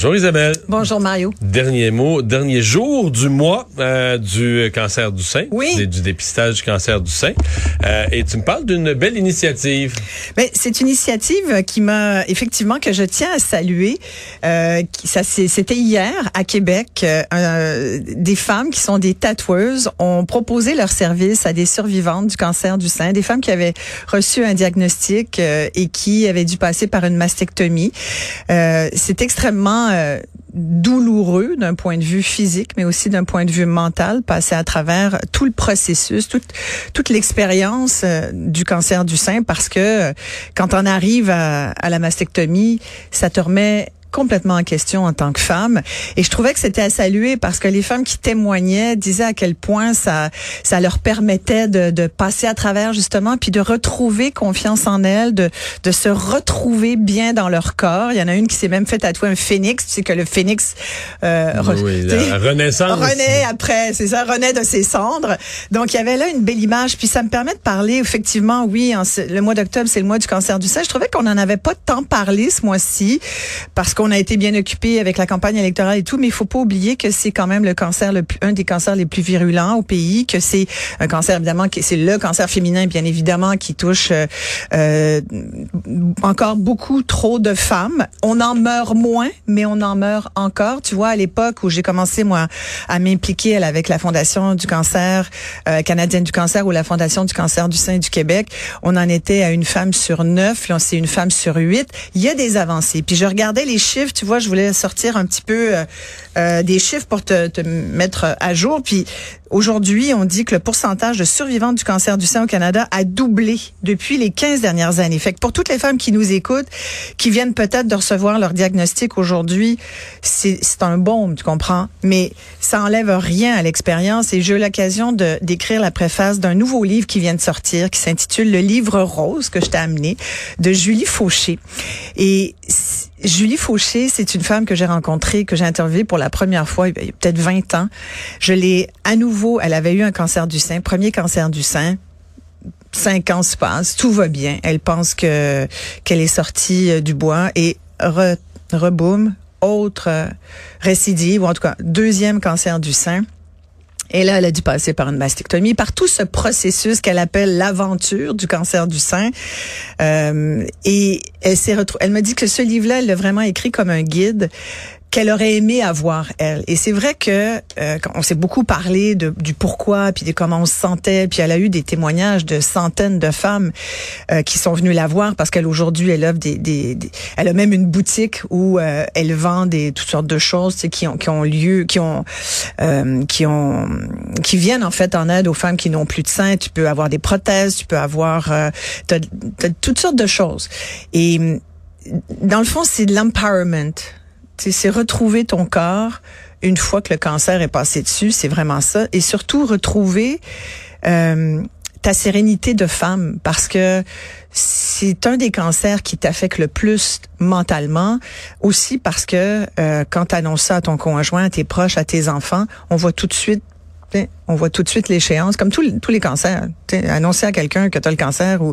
Bonjour Isabelle. Bonjour, Mario. Dernier mot, dernier jour du mois euh, du cancer du sein, Oui. du, du dépistage du cancer du sein. Euh, et tu me parles d'une belle initiative. Ben, c'est une initiative qui m'a effectivement que je tiens à saluer. Euh, qui- ça, c'était hier à Québec. euh, euh, des femmes qui sont des tatoueuses ont proposé leur service à des survivantes du cancer du sein, des femmes qui avaient reçu un diagnostic euh, et qui avaient dû passer par une mastectomie. Euh, c'est extrêmement euh, douloureux d'un point de vue physique, mais aussi d'un point de vue mental, passer à travers tout le processus, toute, toute l'expérience euh, du cancer du sein, parce que euh, quand on arrive à, à la mastectomie, ça te remet complètement en question en tant que femme. Et je trouvais que c'était à saluer parce que les femmes qui témoignaient disaient à quel point ça, ça leur permettait de, de passer à travers justement, puis de retrouver confiance en elles, de, de se retrouver bien dans leur corps. Il y en a une qui s'est même fait tatouer un phénix. Tu sais que le phénix euh, oui, la renaissance. renaît après, c'est ça, renaît de ses cendres. Donc, il y avait là une belle image. Puis, ça me permet de parler, effectivement, oui, en le mois d'octobre, c'est le mois du cancer du sein. Je trouvais qu'on n'en avait pas tant parlé ce mois-ci parce qu'on a été bien occupé avec la campagne électorale et tout, mais il faut pas oublier que c'est quand même le cancer, le plus, un des cancers les plus virulents au pays, que c'est un cancer, évidemment, c'est le cancer féminin, bien évidemment, qui touche euh, euh, encore beaucoup trop de femmes. On en meurt moins, mais on en meurt encore. Tu vois, à l'époque où j'ai commencé, moi, à m'impliquer avec la Fondation du cancer euh, canadienne du cancer ou la Fondation du cancer du sein du Québec, on en était à une femme sur neuf. Là, c'est une femme sur huit. Il y a des avancées. Puis je regardais les chiffres. Tu vois, je voulais sortir un petit peu euh, euh, des chiffres pour te, mettre à jour. Puis aujourd'hui, on dit que le pourcentage de survivantes du cancer du sein au Canada a doublé depuis les 15 dernières années. Fait que pour toutes les femmes qui nous écoutent, qui viennent peut-être de recevoir leur diagnostic aujourd'hui, c'est un baume, tu comprends? Mais ça enlève rien à l'expérience et j'ai eu l'occasion d'écrire la préface d'un nouveau livre qui vient de sortir, qui s'intitule Le livre rose que je t'ai amené, de Julie Fauché. Et Julie Fauché, c'est une femme que j'ai rencontrée, que j'ai interviewée pour la première fois il y a peut-être 20 ans. Je l'ai à nouveau, elle avait eu un cancer du sein, premier cancer du sein, cinq ans se passent, tout va bien. Elle pense que qu'elle est sortie euh, du bois et re, autre euh, récidive, ou en tout cas deuxième cancer du sein. Et là, elle a dû passer par une mastectomie, par tout ce processus qu'elle appelle l'aventure du cancer du sein. Euh, et elle s'est retrouvée. Elle m'a dit que ce livre-là, elle l'a vraiment écrit comme un guide qu'elle aurait aimé avoir elle. Et c'est vrai que euh, on s'est beaucoup parlé de, du pourquoi, puis de comment on se sentait, puis elle a eu des témoignages de centaines de femmes euh, qui sont venues la voir parce qu'elle aujourd'hui elle offre des, des, des- elle a même une boutique où euh, elle vend des toutes sortes de choses tu qui ont qui ont lieu, qui ont euh, qui ont qui viennent en fait en aide aux femmes qui n'ont plus de sein. Tu peux avoir des prothèses, tu peux avoir euh, t'as, t'as toutes sortes de choses. Et dans le fond, c'est de l'empowerment. C'est retrouver ton corps une fois que le cancer est passé dessus, c'est vraiment ça. Et surtout retrouver euh, ta sérénité de femme, parce que c'est un des cancers qui t'affecte le plus mentalement, aussi parce que euh, quand tu annonces ça à ton conjoint, à tes proches, à tes enfants, on voit tout de suite on voit tout de suite l'échéance, comme tous les, tous les cancers. Tu sais, Annoncer à quelqu'un que tu as le cancer ou,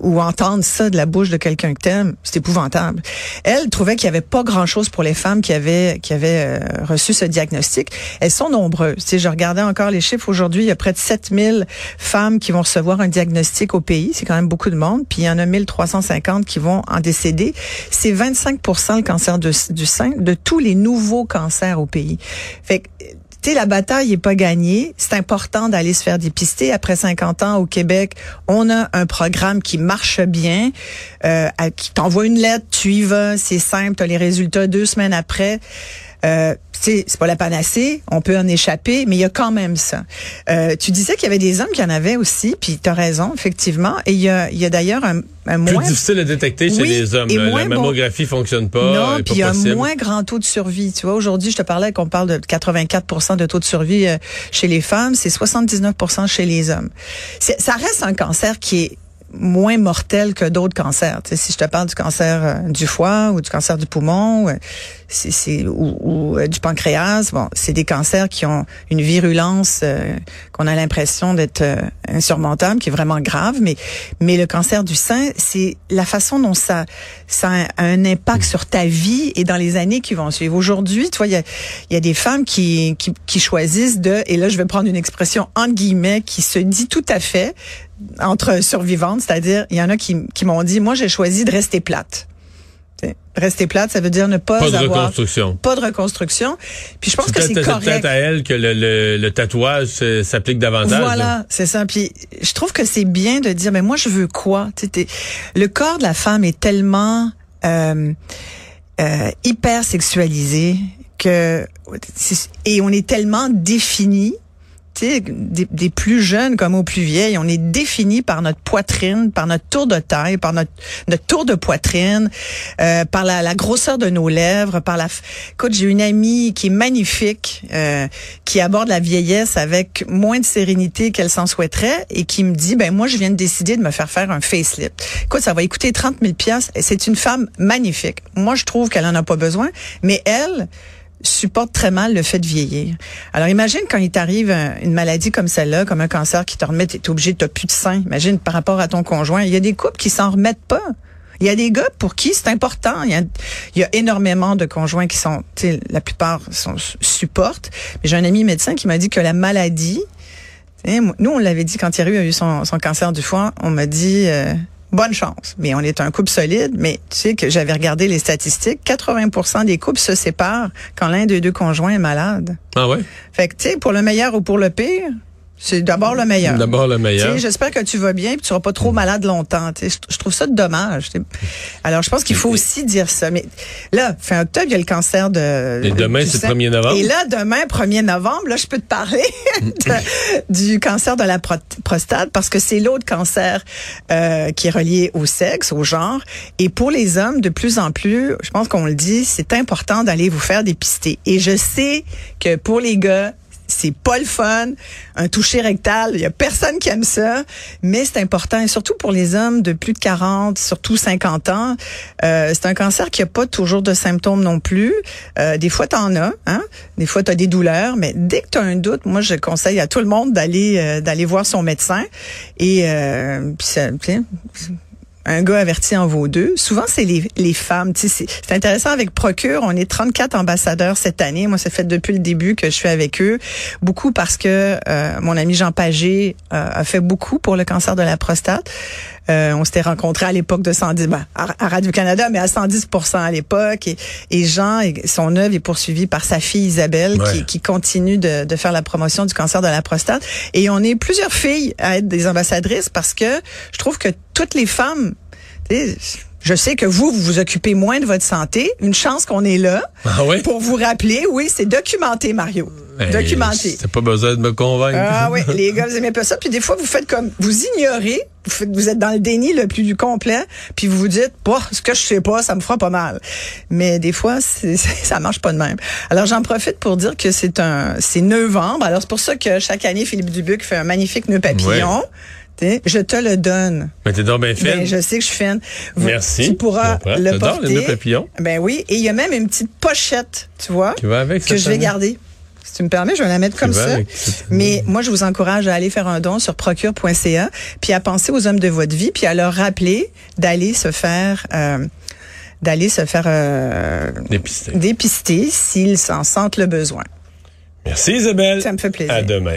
ou entendre ça de la bouche de quelqu'un que t'aimes, c'est épouvantable. Elle trouvait qu'il y avait pas grand-chose pour les femmes qui avaient qui avaient euh, reçu ce diagnostic. Elles sont nombreuses. Tu sais, je regardais encore les chiffres aujourd'hui, il y a près de 7000 femmes qui vont recevoir un diagnostic au pays, c'est quand même beaucoup de monde, puis il y en a 1350 qui vont en décéder. C'est 25% le cancer de- du sein de tous les nouveaux cancers au pays. Fait que tu sais, la bataille est pas gagnée. C'est important d'aller se faire dépister. Après 50 ans au Québec, on a un programme qui marche bien, euh, qui t'envoie une lettre, tu y vas, c'est simple, tu as les résultats deux semaines après. Euh, c'est pas la panacée, on peut en échapper, mais il y a quand même ça. Euh, tu disais qu'il y avait des hommes qui en avaient aussi, puis tu as raison, effectivement. Et il y a, il y a d'ailleurs un, un Plus moins difficile à détecter chez Oui, les hommes. là. La bon. mammographie fonctionne pas. non, puis il y a un moins grand taux de survie. Tu vois, aujourd'hui, je te parlais qu'on parle de 84% de taux de survie euh, chez les femmes, c'est 79% chez les hommes. Ça reste un cancer qui est moins mortel que d'autres cancers. Tu sais, si je te parle du cancer euh, du foie ou du cancer du poumon, euh, ou, euh, du pancréas, bon, c'est des cancers qui ont une virulence qu'on a l'impression d'être insurmontable, qui est vraiment grave. Mais mais le cancer du sein, c'est la façon dont ça ça a un impact sur ta vie et dans les années qui vont suivre. Aujourd'hui, tu vois, il y a, y a des femmes qui, qui qui choisissent de et là je vais prendre une expression entre guillemets qui se dit tout à fait entre survivantes, c'est-à-dire il y en a qui, qui m'ont dit moi j'ai choisi de rester plate. Rester plate, ça veut dire ne pas, pas de avoir reconstruction. pas de reconstruction. Puis je pense que c'est correct. peut-être à elle que le, le, le tatouage euh, s'applique davantage. là. Voilà, c'est ça. Puis je trouve que c'est bien de dire, mais moi je veux quoi? Le corps de la femme est tellement euh, euh, hyper sexualisé que et on est tellement défini. Des, des plus jeunes comme aux plus vieilles, on est défini par notre poitrine, par notre tour de taille, par notre, notre tour de poitrine, euh, par la, la grosseur de nos lèvres, par la. Écoute, j'ai une amie qui est magnifique, euh, qui aborde la vieillesse avec moins de sérénité qu'elle s'en souhaiterait et qui me dit, ben moi, je viens de décider de me faire faire un facelift. Écoute, ça va coûter 30 000 pièces. C'est une femme magnifique. Moi, je trouve qu'elle en a pas besoin, mais elle supporte très mal le fait de vieillir. Alors imagine quand il t'arrive un- une maladie comme celle-là, comme un cancer qui te remet, t'es obligé, t'as plus de sein. Imagine par rapport à ton conjoint. Il y a des couples qui s'en remettent pas. Il y a des gars pour qui c'est important. Il y, a, énormément de conjoints qui sont, tu la plupart sont, supportent. Mais j'ai un ami médecin qui m'a dit que la maladie, tu nous on l'avait dit quand Thierry a eu son, son cancer du foie, on m'a dit euh, bonne chance. Mais on est un couple solide. Mais tu sais que j'avais regardé les statistiques, 80% des couples se séparent quand l'un des deux conjoints est malade. Ah ouais? Fait que tu sais, pour le meilleur ou pour le pire, c'est d'abord le meilleur. D'abord le meilleur. J'espère que tu vas bien et que tu seras pas trop malade longtemps. Je, trouve ça dommage. Alors, je pense qu'il faut aussi dire ça. Mais là, fin octobre, il y a le cancer de... Et demain, c'est le 1er novembre. Et là, demain, 1er novembre, là, je peux te parler de- du cancer de la pro- prostate parce que c'est l'autre cancer euh, qui est relié au sexe, au genre. Et pour les hommes, de plus en plus, je pense qu'on le dit, c'est important d'aller vous faire dépister. Et je sais que pour les gars, c'est pas le fun, un toucher rectal, il y a personne qui aime ça, mais c'est important et surtout pour les hommes de plus de 40, surtout 50 ans, euh, c'est un cancer qui a pas toujours de symptômes non plus. Euh, des fois t'en as, hein, des fois tu des douleurs, mais dès que tu as un doute, moi je conseille à tout le monde d'aller euh, d'aller voir son médecin un gars averti en vaut deux. Souvent, c'est les, les femmes. C'est intéressant avec Procure. On est 34 ambassadeurs cette année. Moi, ça fait depuis le début que je suis avec eux. Beaucoup parce que euh, mon ami Jean Pagé euh, a fait beaucoup pour le cancer de la prostate. Euh, on s'était rencontrés à l'époque de 110, ben, à, Radio-Canada, mais à 110% à l'époque. Et, et Jean, et son œuvre est poursuivie par sa fille Isabelle, Ouais. qui, qui continue de, de faire la promotion du cancer de la prostate. Et on est plusieurs filles à être des ambassadrices parce que je trouve que toutes les femmes, je sais que vous, vous vous occupez moins de votre santé. Une chance qu'on est là Ah ouais? pour vous rappeler. Oui, c'est documenté, Mario. Hey, documenté. T'as pas besoin de me convaincre. Ah oui, les gars, vous aimez pas ça. Puis des fois, vous faites comme, vous ignorez, vous, faites- vous êtes dans le déni le plus du complet, puis vous vous dites, bah, ce que je sais pas, ça me fera pas mal. Mais des fois, c'est- ça marche pas de même. Alors j'en profite pour dire que c'est un, c'est novembre. Alors c'est pour ça que chaque année, Philippe Dubuc fait un magnifique nœud papillon. T'sais, Je te le donne. Mais t'es donc bien fait. Ben, je sais que je suis fine. Vous- Merci. Tu pourras le J'adore porter. les nœuds papillons. Ben oui. Et il y a même une petite pochette, tu vois, Qui va avec que je vais garder. Si tu me permets, je vais la mettre comme ça. Mais moi, je vous encourage à aller faire un don sur procure.ca, puis à penser aux hommes de votre vie, puis à leur rappeler d'aller se faire, euh, d'aller se faire euh, Dépisté. dépister s'ils en sentent le besoin. Merci Isabelle. Ça me fait plaisir. À demain.